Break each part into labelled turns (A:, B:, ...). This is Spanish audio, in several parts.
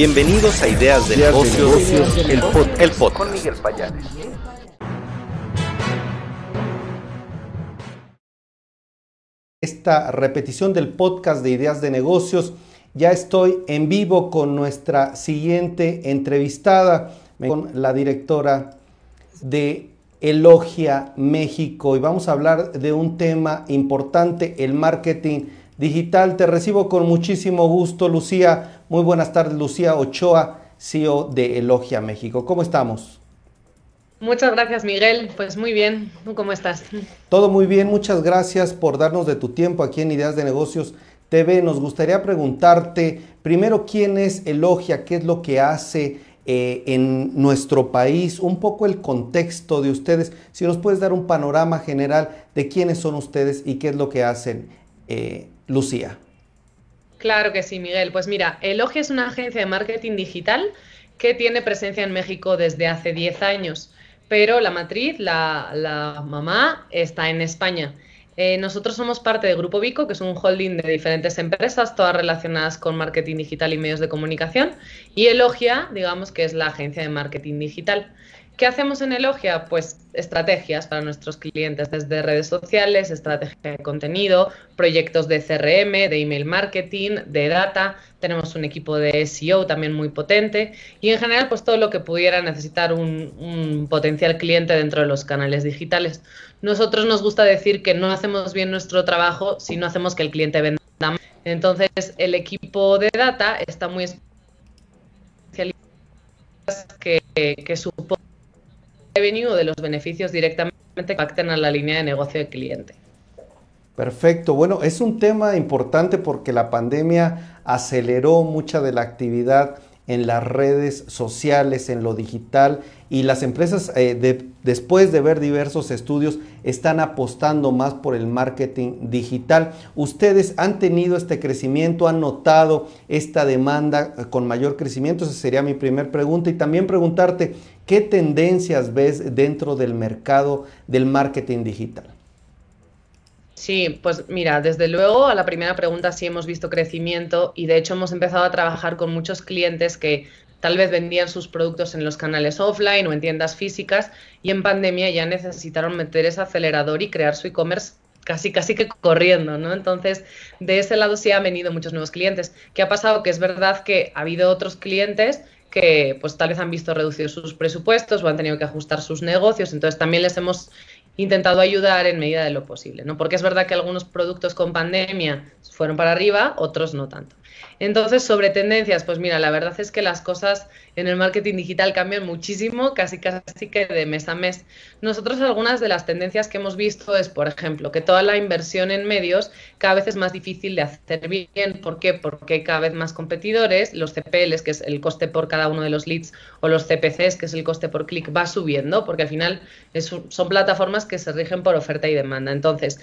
A: Bienvenidos a Ideas de Negocios, el, podcast. Con Miguel Payares.
B: Esta repetición del podcast de Ideas de Negocios, ya estoy en vivo con nuestra siguiente entrevistada, con la directora de Elogia México y vamos a hablar de un tema importante, el marketing digital. Te recibo con muchísimo gusto, Lucía. Muy buenas tardes, Lucía Ochoa, CEO de Elogia México. ¿Cómo estamos?
C: Muchas gracias, Miguel. Pues muy bien. ¿Tú cómo estás?
B: Todo muy bien. Muchas gracias por darnos de tu tiempo aquí en Ideas de Negocios TV. Nos gustaría preguntarte primero quién es Elogia, qué es lo que hace eh, en nuestro país, un poco el contexto de ustedes. Si nos puedes dar un panorama general de quiénes son ustedes y qué es lo que hacen, eh, Lucía.
C: Claro que sí, Miguel. Pues mira, Elogia es una agencia de marketing digital que tiene presencia en México desde hace 10 años, pero la matriz, la, mamá, está en España. Eh, nosotros somos parte del Grupo Vico, que es un holding de diferentes empresas, todas relacionadas con marketing digital y medios de comunicación, y Elogia, digamos que es la agencia de marketing digital. ¿Qué hacemos en Elogia? Pues estrategias para nuestros clientes desde redes sociales, estrategia de contenido, proyectos de CRM, de email marketing, de data. Tenemos un equipo de SEO también muy potente y en general pues todo lo que pudiera necesitar un, potencial cliente dentro de los canales digitales. Nosotros nos gusta decir que no hacemos bien nuestro trabajo si no hacemos que el cliente venda más. Entonces el equipo de data está muy especializado que, que supone revenue de los beneficios directamente que impacten a la línea de negocio del cliente.
B: Perfecto. Bueno, es un tema importante porque la pandemia aceleró mucha de la actividad en las redes sociales, en lo digital, y las empresas, eh, después de ver diversos estudios, están apostando más por el marketing digital. ¿Ustedes han tenido este crecimiento, han notado esta demanda eh, con mayor crecimiento? Esa sería mi primer pregunta. Y también preguntarte, ¿qué tendencias ves dentro del mercado del marketing digital?
C: Sí, pues mira, desde luego a la primera pregunta sí hemos visto crecimiento y de hecho hemos empezado a trabajar con muchos clientes que tal vez vendían sus productos en los canales offline o en tiendas físicas y en pandemia ya necesitaron meter ese acelerador y crear su e-commerce casi casi que corriendo, ¿no? Entonces, de ese lado sí han venido muchos nuevos clientes. ¿Qué ha pasado? Que es verdad que ha habido otros clientes que pues tal vez han visto reducidos sus presupuestos o han tenido que ajustar sus negocios, entonces también les hemos intentado ayudar en medida de lo posible, ¿no? Porque es verdad que algunos productos con pandemia fueron para arriba, otros no tanto. Entonces, sobre tendencias, pues mira, la verdad es que las cosas en el marketing digital cambian muchísimo, casi casi que de mes a mes. Nosotros algunas de las tendencias que hemos visto es, por ejemplo, que toda la inversión en medios cada vez es más difícil de hacer bien. ¿Por qué? Porque hay cada vez más competidores, los CPLs, que es el coste por cada uno de los leads, o los CPCs, que es el coste por clic, va subiendo, porque al final son plataformas que se rigen por oferta y demanda. Entonces,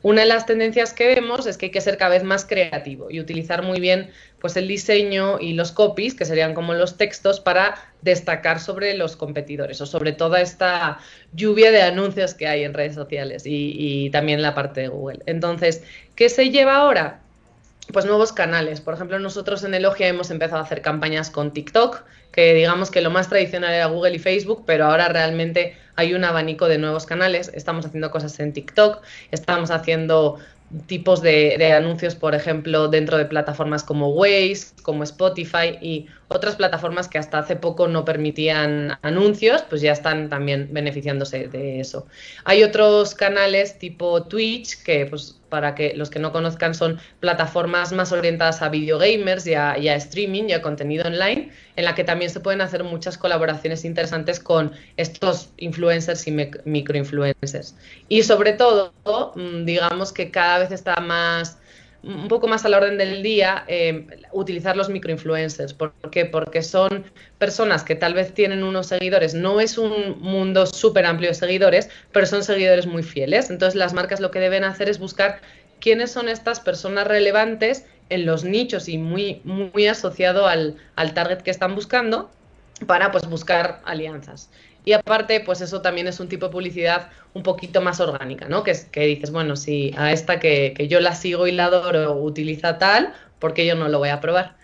C: una de las tendencias que vemos es que hay que ser cada vez más creativo y utilizar muy bien pues el diseño y los copies, que serían como los textos, para destacar sobre los competidores o sobre toda esta lluvia de anuncios que hay en redes sociales y, también la parte de Google. Entonces, ¿qué se lleva ahora? pues nuevos canales. Por ejemplo, nosotros en Elogia hemos empezado a hacer campañas con TikTok, que digamos que lo más tradicional era Google y Facebook, pero ahora realmente hay un abanico de nuevos canales. Estamos haciendo cosas en TikTok, estamos haciendo tipos de, anuncios, por ejemplo, dentro de plataformas como Waze, como Spotify y otras plataformas que hasta hace poco no permitían anuncios, pues ya están también beneficiándose de eso. Hay otros canales tipo Twitch que pues para que los que no conozcan son plataformas más orientadas a videogamers y y a streaming y a contenido online, en la que también se pueden hacer muchas colaboraciones interesantes con estos influencers y microinfluencers. Y sobre todo, mm, digamos que cada vez está más un poco más a la orden del día eh, utilizar los microinfluencers. ¿Por qué? Porque son personas que tal vez tienen unos seguidores, no es un mundo súper amplio de seguidores, pero son seguidores muy fieles. Entonces las marcas lo que deben hacer es buscar quiénes son estas personas relevantes en los nichos y muy, muy asociado al, al target que están buscando para pues buscar alianzas. Y aparte, pues eso también es un tipo de publicidad un poquito más orgánica, ¿no? Que, que dices, bueno, si a esta que, yo la sigo y la adoro utiliza tal, ¿por qué yo no lo voy a probar?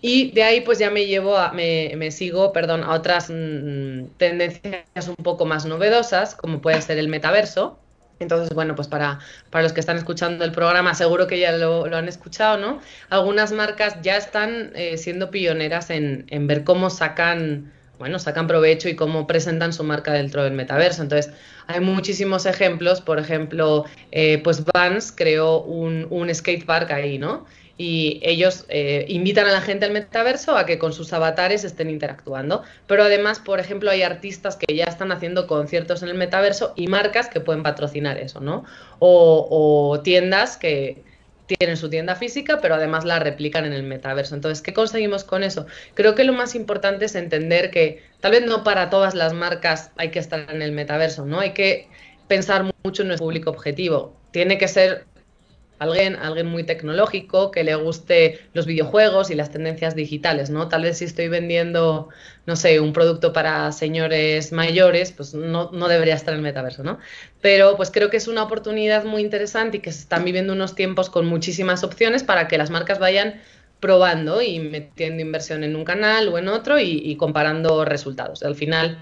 C: Y de ahí pues ya me llevo a, me, me sigo, perdón, a otras mm, tendencias un poco más novedosas, como puede ser el metaverso. Entonces, bueno, pues para, para los que están escuchando el programa, seguro que ya lo, lo han escuchado, ¿no? Algunas marcas ya están eh, siendo pioneras en, en ver cómo sacan bueno, sacan provecho y cómo presentan su marca dentro del metaverso. Entonces, hay muchísimos ejemplos. Por ejemplo, eh, pues Vans creó un, un skatepark ahí, ¿no? Y ellos eh, invitan a la gente al metaverso a que con sus avatares estén interactuando. Pero además, por ejemplo, hay artistas que ya están haciendo conciertos en el metaverso y marcas que pueden patrocinar eso, ¿no? O, o tiendas que, tienen su tienda física, pero además la replican en el metaverso. Entonces, ¿qué conseguimos con eso? Creo que lo más importante es entender que tal vez no para todas las marcas hay que estar en el metaverso, ¿no? Hay que pensar mucho en nuestro público objetivo. Tiene que ser alguien, alguien muy tecnológico, que le guste los videojuegos y las tendencias digitales, ¿no? Tal vez si estoy vendiendo, no sé, un producto para señores mayores, pues no, no debería estar en el metaverso, ¿no? Pero pues creo que es una oportunidad muy interesante y que se están viviendo unos tiempos con muchísimas opciones para que las marcas vayan probando y metiendo inversión en un canal o en otro y, y comparando resultados. Al final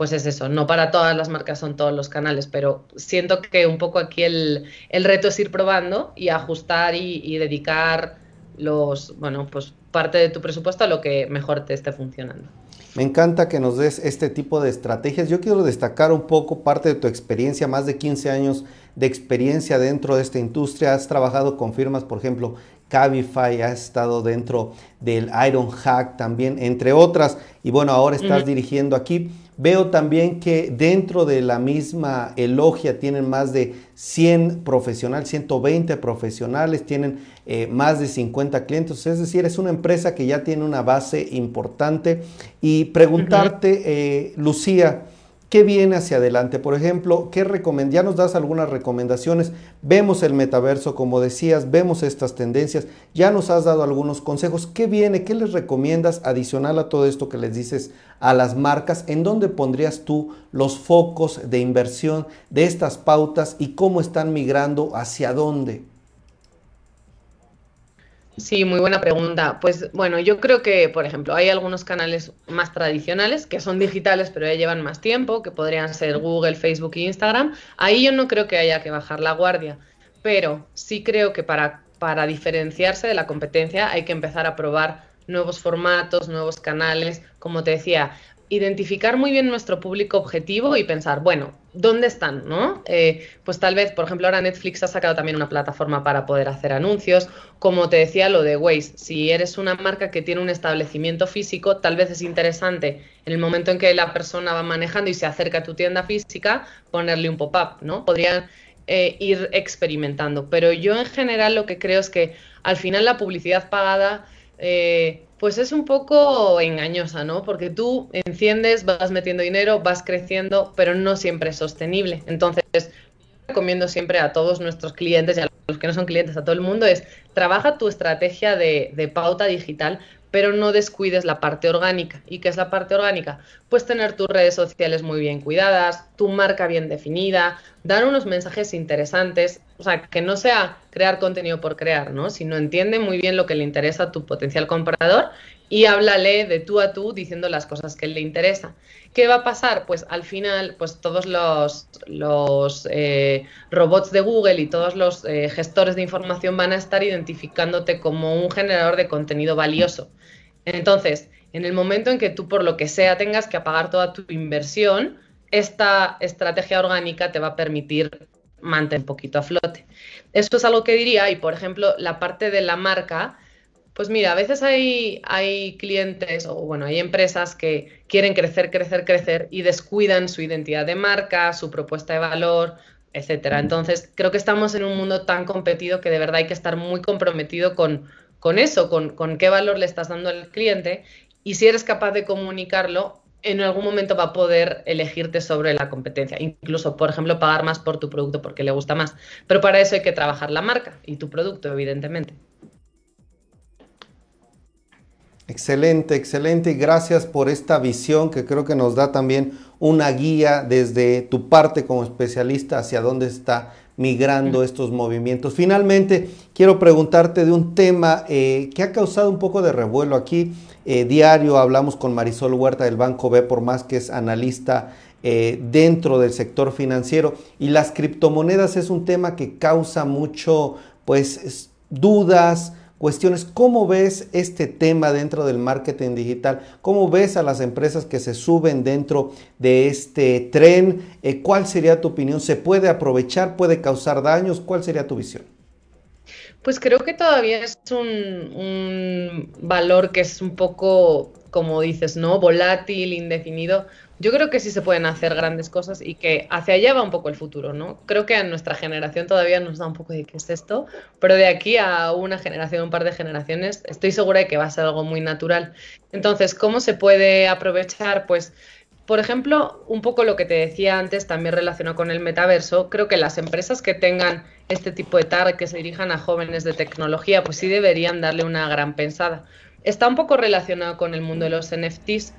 C: pues es eso, no para todas las marcas son todos los canales, pero siento que un poco aquí el, el reto es ir probando y ajustar y, y, dedicar los, bueno, pues parte de tu presupuesto a lo que mejor te esté funcionando.
B: Me encanta que nos des este tipo de estrategias. Yo quiero destacar un poco parte de tu experiencia, más de 15 años de experiencia dentro de esta industria. Has trabajado con firmas, por ejemplo, Cabify, has estado dentro del Iron Hack también, entre otras. Y bueno, ahora estás uh -huh. dirigiendo aquí. Veo también que dentro de la misma Elogia tienen más de 100 profesionales, 120 profesionales, tienen eh, más de 50 clientes, es decir, es una empresa que ya tiene una base importante. Y preguntarte, eh, Lucía, ¿Qué viene hacia adelante? Por ejemplo, ¿qué ya nos das algunas recomendaciones. Vemos el metaverso, como decías, vemos estas tendencias. Ya nos has dado algunos consejos. ¿Qué viene? ¿Qué les recomiendas adicional a todo esto que les dices a las marcas? ¿En dónde pondrías tú los focos de inversión de estas pautas y cómo están migrando? ¿Hacia dónde?
C: Sí, muy buena pregunta. Pues bueno, yo creo que, por ejemplo, hay algunos canales más tradicionales que son digitales, pero ya llevan más tiempo, que podrían ser Google, Facebook e Instagram. Ahí yo no creo que haya que bajar la guardia, pero sí creo que para, para diferenciarse de la competencia hay que empezar a probar nuevos formatos, nuevos canales. Como te decía, identificar muy bien nuestro público objetivo y pensar, bueno, ¿dónde están? ¿no? Eh, pues tal vez, por ejemplo, ahora Netflix ha sacado también una plataforma para poder hacer anuncios. Como te decía, lo de Waze, si eres una marca que tiene un establecimiento físico, tal vez es interesante en el momento en que la persona va manejando y se acerca a tu tienda física, ponerle un pop-up, ¿no? Podrían eh, ir experimentando. Pero yo en general lo que creo es que al final la publicidad pagada... Eh, pues es un poco engañosa, ¿no? Porque tú enciendes, vas metiendo dinero, vas creciendo, pero no siempre es sostenible. Entonces, recomiendo siempre a todos nuestros clientes y a los que no son clientes, a todo el mundo, es trabaja tu estrategia de, de pauta digital, pero no descuides la parte orgánica. ¿Y qué es la parte orgánica? Pues tener tus redes sociales muy bien cuidadas, tu marca bien definida, dar unos mensajes interesantes, o sea, que no sea crear contenido por crear, ¿no? Sino entiende muy bien lo que le interesa a tu potencial comprador y háblale de tú a tú diciendo las cosas que le interesa. ¿Qué va a pasar? Pues al final, pues todos los, los eh, robots de Google y todos los eh, gestores de información van a estar identificándote como un generador de contenido valioso. Entonces, en el momento en que tú, por lo que sea, tengas que apagar toda tu inversión, esta estrategia orgánica te va a permitir mantener un poquito a flote. Esto es algo que diría, y por ejemplo, la parte de la marca, pues mira, a veces hay, hay clientes o bueno, hay empresas que quieren crecer, crecer, crecer y descuidan su identidad de marca, su propuesta de valor, etcétera. Entonces, creo que estamos en un mundo tan competido que de verdad hay que estar muy comprometido con, con eso, con, con qué valor le estás dando al cliente y si eres capaz de comunicarlo, en algún momento va a poder elegirte sobre la competencia, incluso, por ejemplo, pagar más por tu producto porque le gusta más. Pero para eso hay que trabajar la marca y tu producto, evidentemente.
B: Excelente, excelente y gracias por esta visión que creo que nos da también una guía desde tu parte como especialista hacia dónde está migrando estos movimientos. Finalmente, quiero preguntarte de un tema eh, que ha causado un poco de revuelo aquí. Eh, diario hablamos con Marisol Huerta del Banco B, por más que es analista eh, dentro del sector financiero y las criptomonedas es un tema que causa mucho pues dudas, cuestiones. ¿Cómo ves este tema dentro del marketing digital? ¿Cómo ves a las empresas que se suben dentro de este tren? Eh, ¿Cuál sería tu opinión? ¿Se puede aprovechar? ¿Puede causar daños? ¿Cuál sería tu visión?
C: Pues creo que todavía es un, valor que es un poco, como dices, ¿no? Volátil, indefinido. Yo creo que sí se pueden hacer grandes cosas y que hacia allá va un poco el futuro, ¿no? Creo que a nuestra generación todavía nos da un poco de qué es esto, pero de aquí a una generación, un par de generaciones, estoy segura de que va a ser algo muy natural. Entonces, ¿cómo se puede aprovechar? Pues por ejemplo, un poco lo que te decía antes, también relacionado con el metaverso, creo que las empresas que tengan este tipo de target, que se dirijan a jóvenes de tecnología, pues sí deberían darle una gran pensada. Está un poco relacionado con el mundo de los NFTs.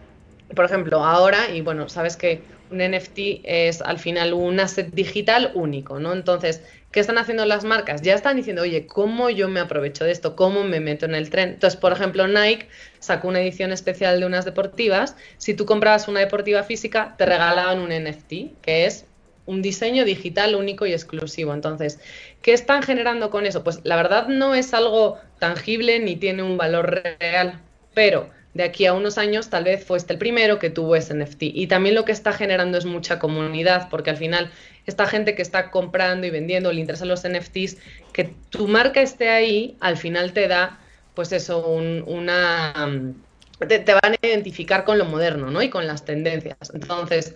C: Por ejemplo, ahora, y bueno, sabes que un NFT es al final un asset digital único, ¿no? Entonces, ¿qué están haciendo las marcas? Ya están diciendo, oye, ¿cómo yo me aprovecho de esto? ¿Cómo me meto en el tren? Entonces, por ejemplo, Nike sacó una edición especial de unas deportivas. Si tú comprabas una deportiva física, te regalaban un NFT, que es un diseño digital único y exclusivo. Entonces, ¿qué están generando con eso? Pues la verdad no es algo tangible ni tiene un valor real, pero de aquí a unos años tal vez fuiste el primero que tuvo ese NFT. Y también lo que está generando es mucha comunidad, porque al final esta gente que está comprando y vendiendo, le interesan los NFTs, que tu marca esté ahí, al final te da, pues eso, una... Te, te, van a identificar con lo moderno, ¿no? Y con las tendencias. Entonces,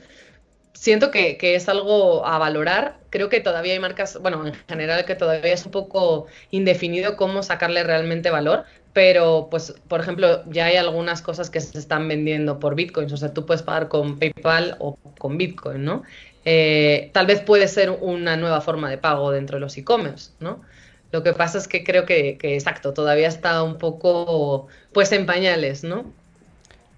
C: siento que, que, es algo a valorar. Creo que todavía hay marcas, bueno, en general que todavía es un poco indefinido cómo sacarle realmente valor, pero pues, por ejemplo, ya hay algunas cosas que se están vendiendo por bitcoins, o sea, tú puedes pagar con PayPal o con bitcoin, ¿no? Eh, tal vez puede ser una nueva forma de pago dentro de los e-commerce, ¿no? Lo que pasa es que creo que, que, exacto, todavía está un poco, pues, en pañales, ¿no?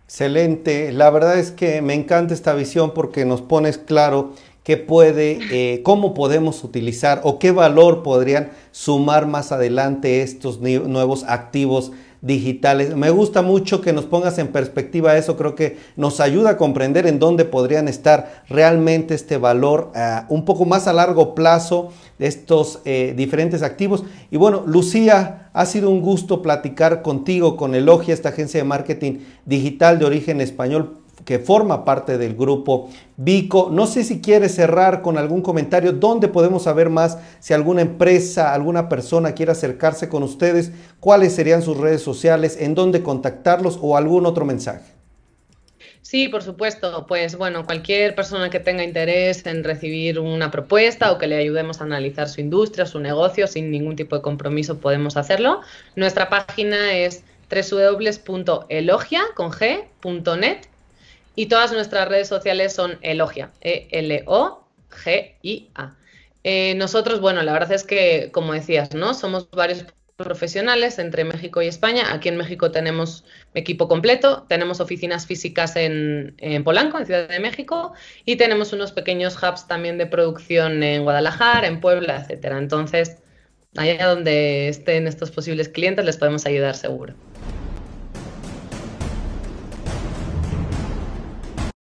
B: Excelente, la verdad es que me encanta esta visión porque nos pones claro qué puede, eh, cómo podemos utilizar o qué valor podrían sumar más adelante estos nuevos activos digitales. Me gusta mucho que nos pongas en perspectiva eso, creo que nos ayuda a comprender en dónde podrían estar realmente este valor uh, un poco más a largo plazo de estos eh, diferentes activos. Y bueno, Lucía, ha sido un gusto platicar contigo, con Elogia, esta agencia de marketing digital de origen español que forma parte del grupo Vico. No sé si quieres cerrar con algún comentario, dónde podemos saber más, si alguna empresa, alguna persona quiere acercarse con ustedes, cuáles serían sus redes sociales, en dónde contactarlos o algún otro mensaje.
C: Sí, por supuesto. Pues bueno, cualquier persona que tenga interés en recibir una propuesta o que le ayudemos a analizar su industria, su negocio, sin ningún tipo de compromiso podemos hacerlo. Nuestra página es www.elogia.net y todas nuestras redes sociales son Elogia, E-L-O-G-I-A. Eh, nosotros, bueno, la verdad es que, como decías, ¿no? Somos varios profesionales entre México y España. Aquí en México tenemos equipo completo, tenemos oficinas físicas en, en, Polanco, en Ciudad de México, y tenemos unos pequeños hubs también de producción en Guadalajara, en Puebla, etcétera. Entonces, allá donde estén estos posibles clientes les podemos ayudar seguro.